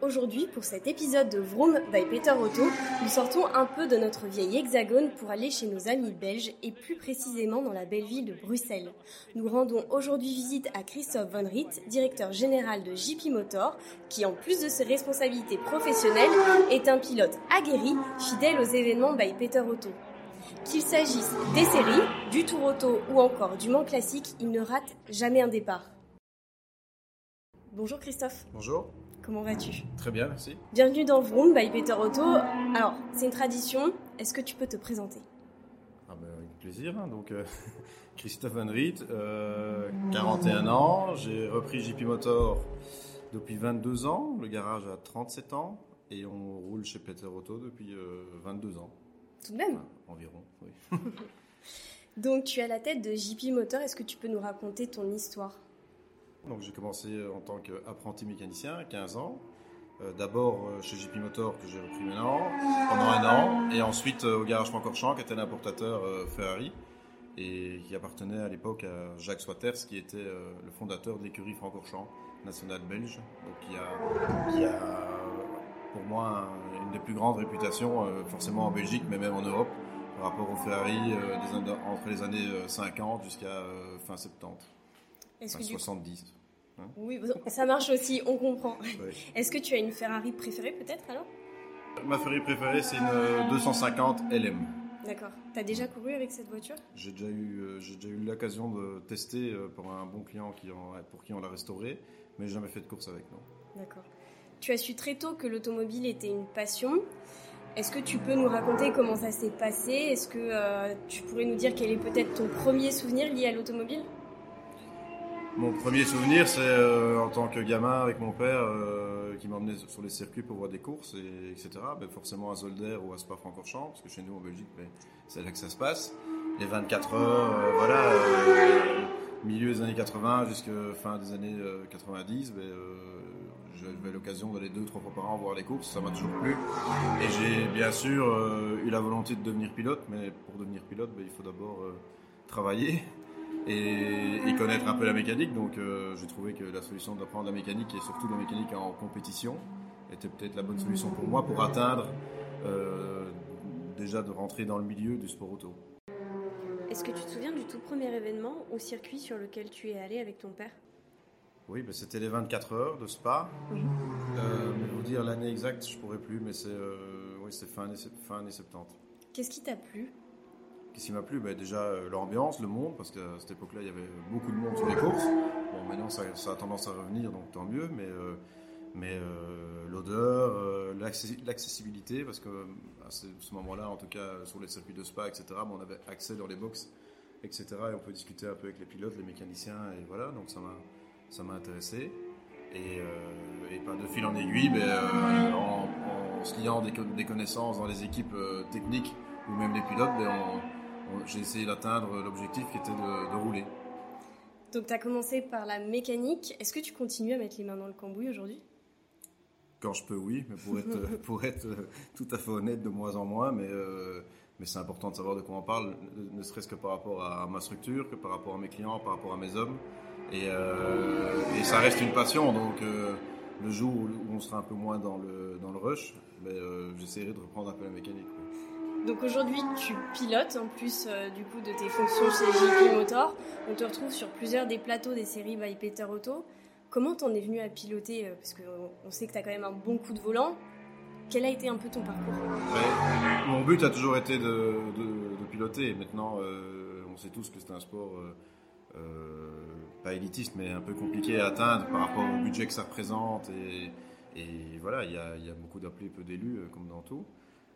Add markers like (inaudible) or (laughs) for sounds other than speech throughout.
Aujourd'hui, pour cet épisode de Vroom by Peter Otto, nous sortons un peu de notre vieil hexagone pour aller chez nos amis belges et plus précisément dans la belle ville de Bruxelles. Nous rendons aujourd'hui visite à Christophe Van Riet, directeur général de JP Motor, qui en plus de ses responsabilités professionnelles est un pilote aguerri, fidèle aux événements by Peter Otto. Qu'il s'agisse des séries, du Tour Auto ou encore du Mans Classique, il ne rate jamais un départ. Bonjour Christophe. Bonjour. Comment vas-tu? Très bien, merci. Bienvenue dans Vroom by Peter Otto. Alors, c'est une tradition. Est-ce que tu peux te présenter? Ah ben, Avec plaisir. Hein. Donc, euh, (laughs) Christophe Van Riet, 41 euh, ans. J'ai repris JP Motor depuis 22 ans. Le garage a 37 ans. Et on roule chez Peter Otto depuis 22 euh, ans. Tout de même Environ, oui. (laughs) (laughs) Donc, tu es à la tête de JP Motor. Est-ce que tu peux nous raconter ton histoire? Donc j'ai commencé euh, en tant qu'apprenti mécanicien à 15 ans. Euh, d'abord euh, chez JP Motor que j'ai repris maintenant pendant un an et ensuite au garage Francorchamps qui était l'importateur Ferrari et qui appartenait à l'époque à Jacques Swatters qui était le fondateur de l'écurie Francorchamps nationale belge donc qui a, pour moi une des plus grandes réputations forcément en Belgique mais même en Europe par rapport au Ferrari entre les années 50 jusqu'à fin 70. Est-ce que 70. Hein oui, ça marche aussi, on comprend. Est-ce que tu as une Ferrari préférée peut-être alors? Ma Ferrari préférée, c'est une 250 LM. D'accord. Tu as déjà couru avec cette voiture? J'ai déjà eu, euh, j'ai déjà eu l'occasion de tester euh, pour un bon client qui pour qui on l'a restaurée, mais j'ai jamais fait de course avec, non. D'accord. Tu as su très tôt que l'automobile était une passion. Est-ce que tu peux nous raconter comment ça s'est passé? Est-ce que euh, tu pourrais nous dire quel est peut-être ton premier souvenir lié à l'automobile? Mon premier souvenir, c'est euh, en tant que gamin avec mon père euh, qui m'emmenait sur les circuits pour voir des courses, et, etc. Ben, forcément à Zolder ou à Spa-Francorchamps, parce que chez nous en Belgique, ben, c'est là que ça se passe. Les 24 heures, euh, voilà, milieu des années 80 jusqu'à fin des années 90, ben, j'avais l'occasion d'aller deux, trois fois par an voir les courses, ça m'a toujours plu. Et j'ai bien sûr eu la volonté de devenir pilote, mais pour devenir pilote, il faut d'abord travailler et, connaître un peu la mécanique. Donc euh, j'ai trouvé que la solution d'apprendre la mécanique et surtout la mécanique en compétition était peut-être la bonne solution pour moi pour atteindre euh, déjà de rentrer dans le milieu du sport auto. Est-ce que tu te souviens du tout premier événement au circuit sur lequel tu es allé avec ton père? Oui, ben, c'était les 24 heures de Spa. Oui. Euh, mais vous dire l'année exacte, je pourrais plus, mais c'est oui, fin, fin année 70. Qu'est-ce qui t'a plu? Qu'est-ce qui m'a plu ben, Déjà euh, l'ambiance, le monde, parce qu'à cette époque-là, il y avait beaucoup de monde sur les courses. Bon, maintenant, ça, a tendance à revenir, donc tant mieux, mais, euh, mais euh, l'odeur, l'accessibilité, parce que à ce, moment-là, en tout cas sur les circuits de spa, etc., on avait accès dans les box, etc., et on peut discuter un peu avec les pilotes, les mécaniciens, et voilà, donc ça m'a, intéressé. Et, et de fil en aiguille, ben, en, se liant des, des, connaissances dans les équipes techniques ou même les pilotes, ben, on, j'ai essayé d'atteindre l'objectif qui était de, rouler. Donc tu as commencé par la mécanique. Est-ce que tu continues à mettre les mains dans le cambouis aujourd'hui? Quand je peux, oui. Mais pour être, (laughs) pour être tout à fait honnête, de moins en moins. Mais, euh, mais c'est important de savoir de quoi on parle, ne serait-ce que par rapport à ma structure, que par rapport à mes clients, par rapport à mes hommes. Et, euh, et ça reste une passion. Donc euh, le jour où on sera un peu moins dans le, dans le rush, j'essaierai de reprendre un peu la mécanique. Donc aujourd'hui, tu pilotes en plus euh, du coup de tes fonctions chez JP Motor. On te retrouve sur plusieurs des plateaux des séries by Peter Auto. Comment t'en es venu à piloter euh, Parce qu'on sait que tu as quand même un bon coup de volant. Quel a été un peu ton parcours? Mon but a toujours été de, piloter. Maintenant, euh, on sait tous que c'est un sport pas élitiste, mais un peu compliqué à atteindre par rapport au budget que ça représente. Et, voilà, il y a, beaucoup d'appelés, peu d'élus, comme dans tout.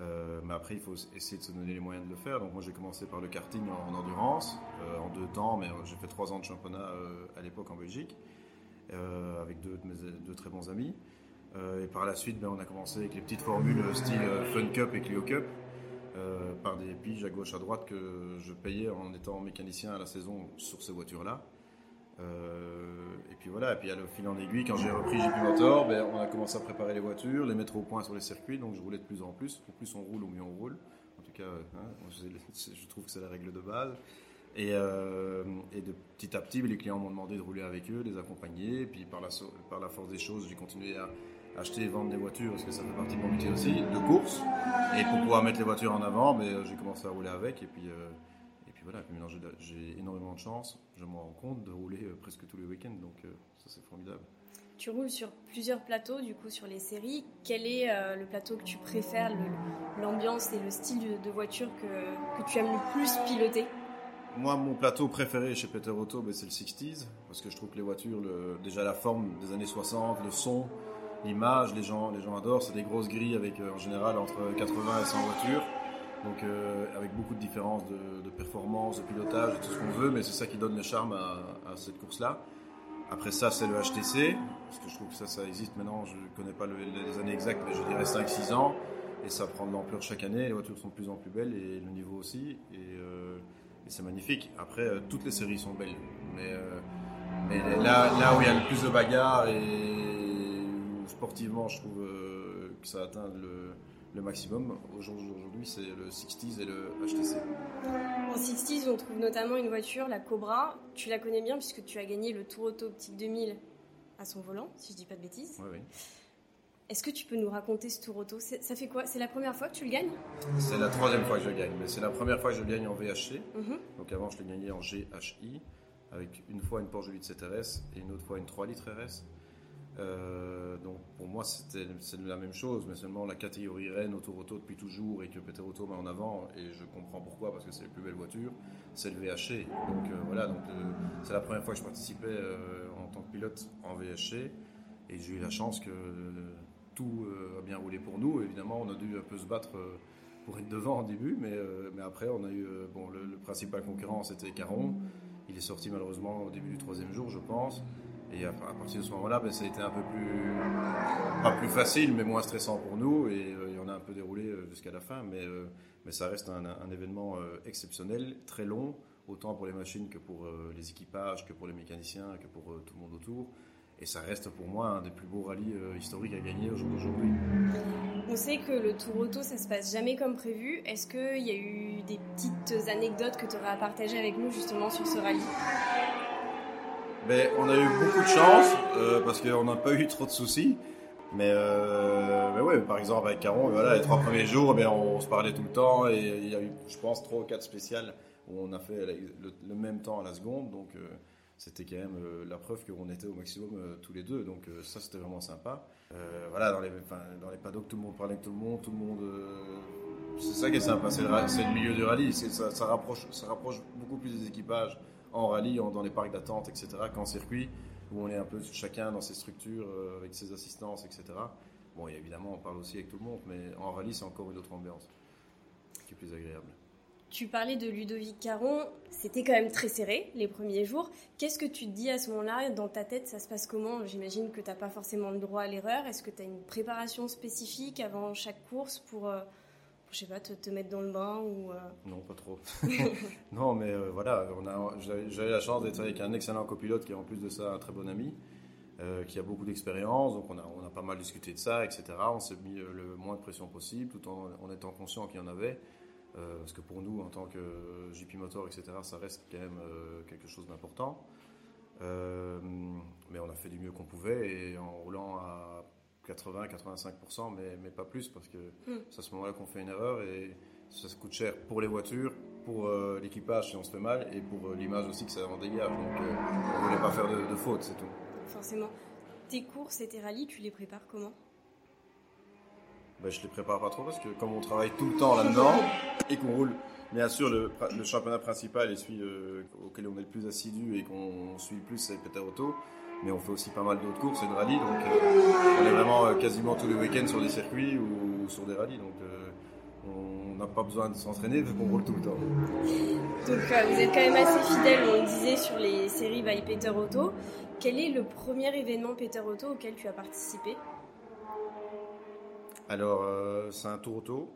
Euh, mais après, il faut essayer de se donner les moyens de le faire. Donc moi, j'ai commencé par le karting en, endurance, euh, en deux temps, mais j'ai fait trois ans de championnat euh, à l'époque en Belgique, avec deux, deux, très bons amis. et par la suite, ben, on a commencé avec les petites formules style Fun Cup et Clio Cup, par des piges à gauche à droite que je payais en étant mécanicien à la saison sur ces voitures-là. Euh, et puis voilà, et puis à le fil en aiguille, quand j'ai repris JP Motor, ben, on a commencé à préparer les voitures, les mettre au point sur les circuits, donc je roulais de plus en plus. Au plus on roule, au mieux on roule. En tout cas, hein, je trouve que c'est la règle de base. Et, euh, de petit à petit, les clients m'ont demandé de rouler avec eux, de les accompagner. Et puis par la, force des choses, j'ai continué à, acheter et vendre des voitures, parce que ça fait partie de mon métier aussi, de course. Et pour pouvoir mettre les voitures en avant, mais j'ai commencé à rouler avec. Et puis voilà, j'ai énormément de chance, je m'en rends compte, de rouler presque tous les week-ends. Donc ça, c'est formidable. Tu roules sur plusieurs plateaux, du coup, sur les séries. Quel est le plateau que tu préfères, l'ambiance et le style de, voiture que, que tu aimes le plus piloter? Moi, mon plateau préféré chez Peter Auto, ben, c'est le 60s, parce que je trouve que les voitures, déjà la forme des années 60, le son, l'image, les gens, les gens adorent. C'est des grosses grilles avec euh, en général entre 80 et 100 voitures, donc euh, avec beaucoup de différences de, performance, de pilotage, tout ce qu'on veut, mais c'est ça qui donne le charme à, cette course-là. Après ça, c'est le HTC, parce que je trouve que ça, ça existe maintenant. Je ne connais pas les années exactes, mais je dirais 5-6 ans, et ça prend de l'ampleur chaque année. Les voitures sont de plus en plus belles et le niveau aussi. Et, euh, c'est magnifique. Après, euh, toutes les séries sont belles. Mais, là, là où il y a le plus de bagarres et sportivement, je trouve que ça atteint le, le maximum aujourd'hui, c'est le 60s et le HTC. En 60s, on trouve notamment une voiture, la Cobra. Tu la connais bien puisque tu as gagné le Tour Auto Optique 2000 à son volant, si je dis pas de bêtises. Oui, oui. Est-ce que tu peux nous raconter ce tour auto? Ça fait quoi? C'est la première fois que tu le gagnes? C'est la troisième fois que je le gagne, mais c'est la première fois que je le gagne en VHC. Mhm. Donc avant, je l'ai gagné en GHI, avec une fois une Porsche 8 RS et une autre fois une 3 litres RS. Euh, donc pour moi, c'est la même chose, mais seulement la catégorie Rennes au Tour Auto depuis toujours et que Peter Auto met en avant, et je comprends pourquoi, parce que c'est les plus belles voitures, c'est le VHC. Donc euh, voilà, donc euh, c'est la première fois que je participais en tant que pilote en VHC, et j'ai eu la chance que tout a bien roulé pour nous. Évidemment, on a dû un peu se battre pour être devant au début, mais, mais après, on a eu bon, le, principal concurrent, c'était Caron. Il est sorti malheureusement au début du troisième jour, je pense. Et à, partir de ce moment-là, ben, ça a été un peu plus, pas plus facile, mais moins stressant pour nous. Et, on a un peu déroulé jusqu'à la fin, mais, mais ça reste un, événement exceptionnel, très long, autant pour les machines que pour les équipages, que pour les mécaniciens, que pour tout le monde autour. Et ça reste pour moi un des plus beaux rallyes euh, historiques à gagner au jour d'aujourd'hui. On sait que le Tour Auto, ça se passe jamais comme prévu. Est-ce qu'il y a eu des petites anecdotes que tu aurais à partager avec nous justement sur ce rallye? On a eu beaucoup de chance euh, parce qu'on n'a pas eu trop de soucis. Mais, euh, par exemple avec Caron, les trois premiers jours, ben, on se parlait tout le temps et il y a eu, je pense, trois ou quatre spéciales où on a fait le, même temps à la seconde. Donc c'était quand même euh, la preuve qu'on était au maximum euh, tous les deux. Donc euh, ça, c'était vraiment sympa. voilà, dans les, paddocks, tout le monde parlait avec tout le monde, tout le monde. c'est ça qui est sympa, c'est le, milieu du rallye. Ça, ça, rapproche, ça rapproche beaucoup plus des équipages en rallye, dans les parcs d'attente, etc., qu'en circuit, où on est un peu chacun dans ses structures, avec ses assistances, etc. Bon, évidemment, on parle aussi avec tout le monde, mais en rallye, c'est encore une autre ambiance qui est plus agréable. Tu parlais de Ludovic Caron, c'était quand même très serré les premiers jours. Qu'est-ce que tu te dis à ce moment-là? Dans ta tête, ça se passe comment? J'imagine que tu n'as pas forcément le droit à l'erreur. Est-ce que tu as une préparation spécifique avant chaque course pour, euh, je sais pas, te, mettre dans le bain ou euh? Non, pas trop. (laughs) non, mais euh, voilà, j'avais la chance d'être avec un excellent copilote qui est en plus de ça un très bon ami. qui a beaucoup d'expérience, donc on a, on a, pas mal discuté de ça, etc. On s'est mis le moins de pression possible, tout en, en étant conscient qu'il y en avait. Euh, parce que pour nous, en tant que JP Motor, etc., ça reste quand même euh, quelque chose d'important. Euh, mais on a fait du mieux qu'on pouvait et en roulant à 80-85%, mais, mais, pas plus, parce que hmm. c'est à ce moment-là qu'on fait une erreur et ça se coûte cher pour les voitures, pour l'équipage si on se fait mal et pour l'image aussi que ça en dégage. Donc on ne voulait pas faire de, de faute, c'est tout. Forcément. Tes courses et tes rallyes, tu les prépares comment? Ben, je les prépare pas trop parce que comme on travaille tout le temps là-dedans (laughs) et qu'on roule, bien sûr, le, le, championnat principal et celui euh, auquel on est le plus assidu et qu'on suit le plus, c'est Peter Auto. Mais on fait aussi pas mal d'autres courses et de rallyes, donc euh, on est vraiment euh, quasiment tous les week-ends sur des circuits ou, sur des rallyes. Donc on n'a pas besoin de s'entraîner vu qu'on roule tout le temps. Donc vous êtes quand même assez fidèle, on disait, sur les séries by Peter Auto. Quel est le premier événement Peter Auto auquel tu as participé? Alors, euh, c'est un tour auto.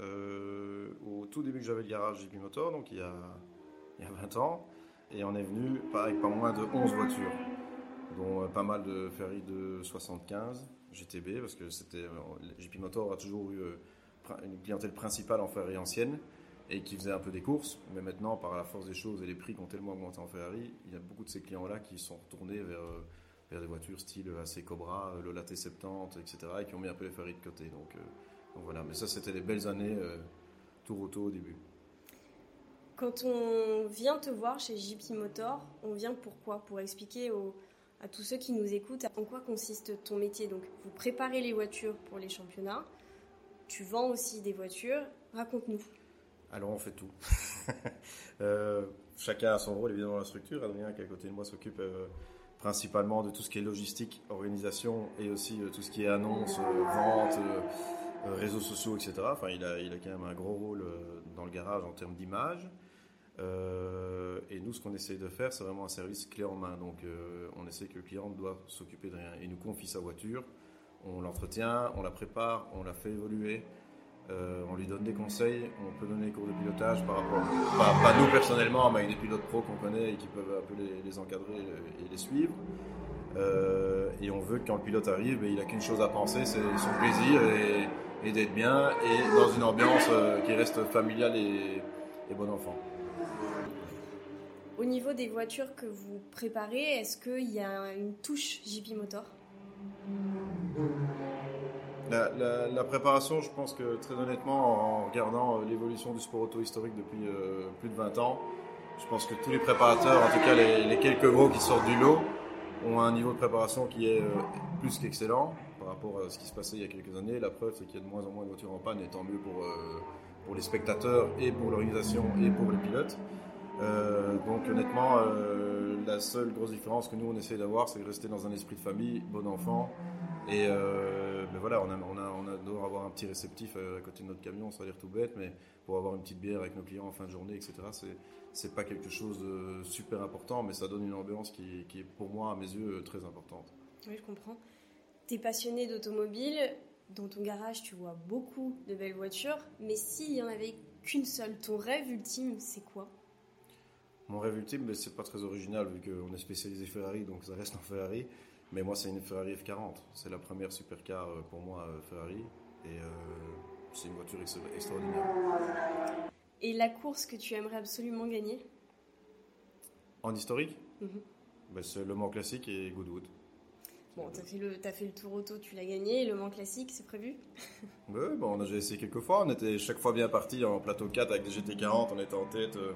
Euh, au tout début que j'avais le garage JP Motor, donc il y, a, il y a 20 ans, et on est venu avec pas moins de 11 voitures, dont euh, pas mal de Ferry de 75 GTB, parce que c'était JP Motor a toujours eu une clientèle principale en Ferrari ancienne et qui faisait un peu des courses, mais maintenant, par la force des choses et les prix qui ont tellement augmenté en Ferrari, il y a beaucoup de ces clients-là qui sont retournés vers vers des voitures style AC Cobra, Lola T70, etc. et qui ont mis un peu les Ferrari de côté. Donc, voilà, mais ça c'était des belles années tour auto au début. Quand on vient te voir chez JP Motor, on vient pourquoi? Pour expliquer à tous ceux qui nous écoutent en quoi consiste ton métier? Donc, vous préparez les voitures pour les championnats, tu vends aussi des voitures. Raconte-nous. Alors, on fait tout. (laughs) Euh, chacun a son rôle évidemment dans la structure. Adrien, qui est à côté de moi, s'occupe euh, principalement de tout ce qui est logistique, organisation et aussi euh, tout ce qui est annonce, vente réseaux sociaux, etc. Enfin, il a, il a quand même un gros rôle dans le garage en termes d'image. Euh, et nous, ce qu'on essaye de faire, c'est vraiment un service clé en main. Donc, on essaie que le client doit s'occuper de rien. Il nous confie sa voiture, on l'entretient, on la prépare, on la fait évoluer, on lui donne des conseils, on peut donner des cours de pilotage par rapport, pas, nous personnellement, mais avec des pilotes pro qu'on connaît et qui peuvent un peu les, encadrer et les suivre. et on veut que quand le pilote arrive, ben, il a qu'une chose à penser, c'est son plaisir et, d'être bien et dans une ambiance euh, qui reste familiale et, bon enfant. Au niveau des voitures que vous préparez, est-ce qu'il y a une touche JP Motor? La, préparation, je pense que très honnêtement, en regardant euh, l'évolution du sport auto historique depuis euh, plus de 20 ans, je pense que tous les préparateurs, en tout cas les, quelques gros qui sortent du lot, ont un niveau de préparation qui est plus qu'excellent par rapport à ce qui se passait il y a quelques années. La preuve, c'est qu'il y a de moins en moins de voitures en panne, et tant mieux pour, euh, pour les spectateurs et pour l'organisation et pour les pilotes. Euh, donc honnêtement, euh, la seule grosse différence que nous on essaie d'avoir, c'est de rester dans un esprit de famille, bon enfant. Et ben voilà, on, adore avoir un petit réceptif à côté de notre camion, ça a l'air tout bête, mais pour avoir une petite bière avec nos clients en fin de journée, etc., c'est, pas quelque chose de super important, mais ça donne une ambiance qui, qui est pour moi, à mes yeux, très importante. Oui, je comprends. Tu es passionné d'automobile, dans ton garage tu vois beaucoup de belles voitures, mais s'il y en avait qu'une seule, ton rêve ultime, c'est quoi? Mon rêve ultime, ben, c'est pas très original vu qu'on est spécialisé Ferrari, donc ça reste en Ferrari. Mais moi, c'est une Ferrari F40. C'est la première supercar euh, pour moi euh, Ferrari. Et euh, c'est une voiture extraordinaire. Et la course que tu aimerais absolument gagner? En historique? Ben, C'est Le Mans Classique et Goodwood. Bon, t'as fait, le, as fait le tour auto, tu l'as gagné. Le Mans classique, c'est prévu? (laughs) Oui, bon, on a déjà essayé quelques fois. On était chaque fois bien parti en plateau 4 avec des GT40. On était en tête euh,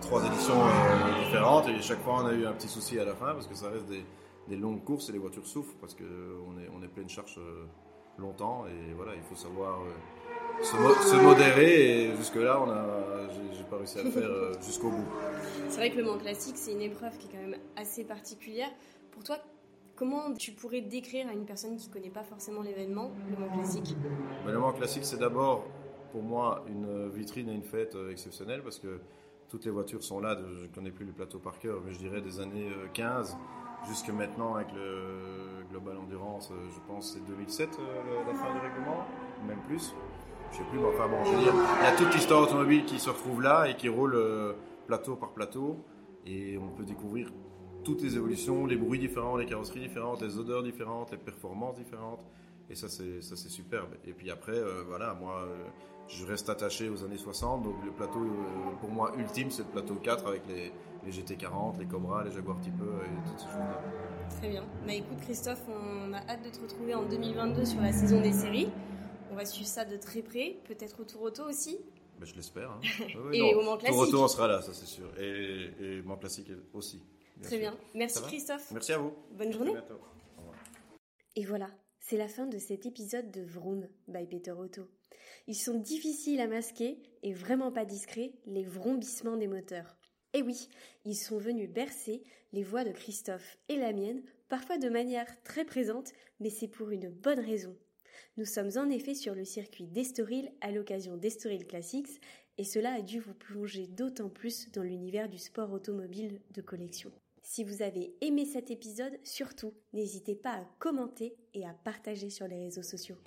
trois éditions euh, différentes. Et chaque fois, on a eu un petit souci à la fin parce que ça reste des, des longues courses et les voitures souffrent parce qu'on est, on est plein de charge euh, longtemps. Et voilà, il faut savoir se, modérer. Et jusque-là, on a, j'ai, pas réussi à le faire (laughs) jusqu'au bout. C'est vrai que le Mans classique, c'est une épreuve qui est quand même assez particulière. Pour toi, Comment tu pourrais décrire à une personne qui ne connaît pas forcément l'événement, le Mans Classique? Le Mans Classique, c'est d'abord pour moi une vitrine et une fête euh, exceptionnelle parce que toutes les voitures sont là. Je ne connais plus le plateau par cœur, mais je dirais des années 15 euh, jusque maintenant avec le Global Endurance, euh, je pense c'est 2007 la fin du règlement, même plus. Je sais plus, enfin bon, je veux dire, il y a toute l'histoire automobile qui se retrouve là et qui roule plateau par plateau et on peut découvrir toutes les évolutions, les bruits différents, les carrosseries différentes, les odeurs différentes, les performances différentes. Et ça, c'est, ça, c'est superbe. Et puis après, euh, voilà, moi, euh, je reste attaché aux années 60. Donc le plateau, euh, pour moi, ultime, c'est le plateau 4 avec les, les GT40, les Cobra, les Jaguar Type et toutes ces choses-là. Très bien. Bah écoute, Christophe, on a hâte de te retrouver en 2022 sur la saison des séries. On va suivre ça de très près, peut-être au Tour Auto aussi. Bah, je l'espère. Hein. (laughs) et au Mans Classique. Tour Auto, on sera là, ça c'est sûr. Et, et Mans Classique aussi. Très bien. Merci Christophe. Merci à vous. Bonne journée. Et voilà, c'est la fin de cet épisode de Vroom by Peter Auto. Ils sont difficiles à masquer et vraiment pas discrets, les vrombissements des moteurs. Et oui, ils sont venus bercer les voix de Christophe et la mienne, parfois de manière très présente, mais c'est pour une bonne raison. Nous sommes en effet sur le circuit d'Estoril à l'occasion d'Estoril Classics, et cela a dû vous plonger d'autant plus dans l'univers du sport automobile de collection. Si vous avez aimé cet épisode, surtout, n'hésitez pas à commenter et à partager sur les réseaux sociaux.